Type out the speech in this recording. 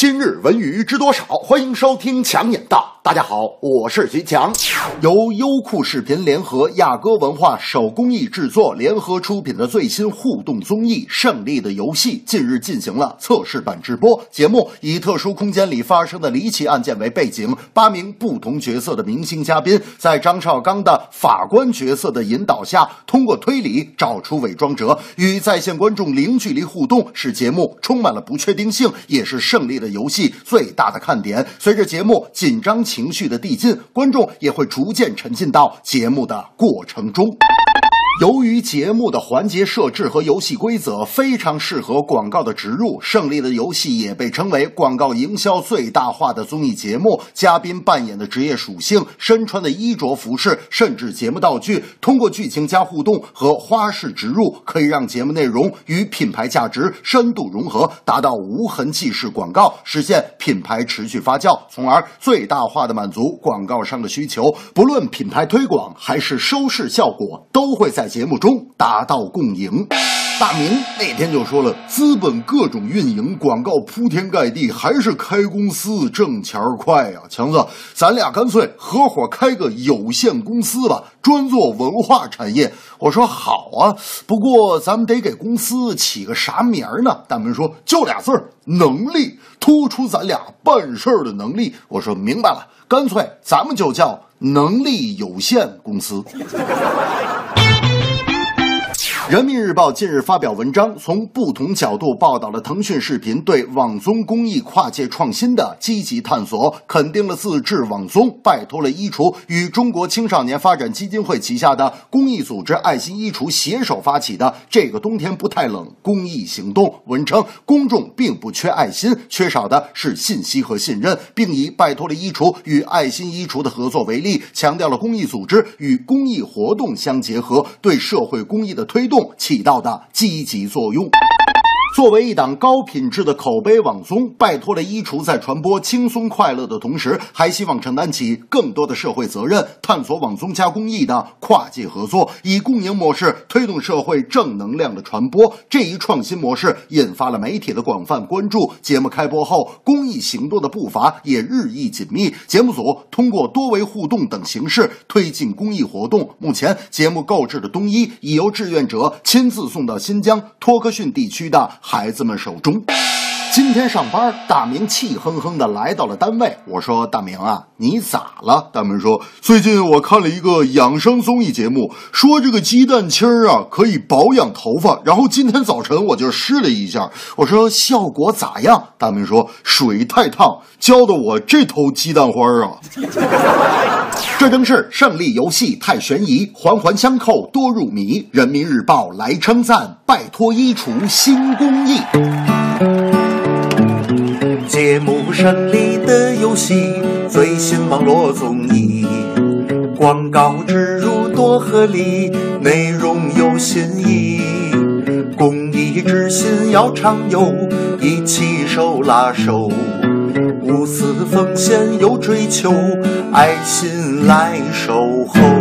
今日文娱知多少？欢迎收听强眼道。大家好，我是徐强。由优酷视频联合亚歌文化手工艺制作联合出品的最新互动综艺《胜利的游戏》近日进行了测试版直播。节目以特殊空间里发生的离奇案件为背景，八名不同角色的明星嘉宾在张绍刚的法官角色的引导下，通过推理找出伪装者，与在线观众零距离互动，使节目充满了不确定性，也是《胜利的游戏》最大的看点。随着节目紧张。情绪的递进，观众也会逐渐沉浸到节目的过程中。由于节目的环节设置和游戏规则非常适合广告的植入，《胜利的游戏》也被称为广告营销最大化的综艺节目。嘉宾扮演的职业属性、身穿的衣着服饰，甚至节目道具，通过剧情加互动和花式植入，可以让节目内容与品牌价值深度融合，达到无痕迹式广告，实现品牌持续发酵，从而最大化的满足广告商的需求。不论品牌推广还是收视效果，都会在。在节目中达到共赢，大明那天就说了，资本各种运营，广告铺天盖地，还是开公司挣钱快呀。强子，咱俩干脆合伙开个有限公司吧，专做文化产业。我说好啊，不过咱们得给公司起个啥名呢？大明说就俩字儿，能力，突出咱俩办事儿的能力。我说明白了，干脆咱们就叫能力有限公司。人民日报近日发表文章，从不同角度报道了腾讯视频对网综公益跨界创新的积极探索，肯定了自制网综拜托了衣橱与中国青少年发展基金会旗下的公益组织爱心衣橱携手发起的“这个冬天不太冷”公益行动。文称公众并不缺爱心，缺少的是信息和信任，并以拜托了衣橱与爱心衣橱的合作为例，强调了公益组织与公益活动相结合，对社会公益的推动。起到的积极作用。作为一档高品质的口碑网综，拜托了衣橱在传播轻松快乐的同时，还希望承担起更多的社会责任，探索网综加公益的跨界合作，以共赢模式推动社会正能量的传播。这一创新模式引发了媒体的广泛关注。节目开播后，公益行动的步伐也日益紧密。节目组通过多维互动等形式推进公益活动。目前，节目购置的冬衣已由志愿者亲自送到新疆托克逊地区的。孩子们手中。今天上班，大明气哼哼的来到了单位。我说：“大明啊，你咋了？”大明说：“最近我看了一个养生综艺节目，说这个鸡蛋清儿啊可以保养头发。然后今天早晨我就试了一下，我说效果咋样？”大明说：“水太烫，浇的我这头鸡蛋花啊。”这正是胜利游戏太悬疑，环环相扣多入迷。人民日报来称赞，拜托衣橱新工艺。胜利的游戏，最新网络综艺，广告植入多合理，内容有新意，公益之心要常有，一起手拉手，无私奉献有追求，爱心来守候。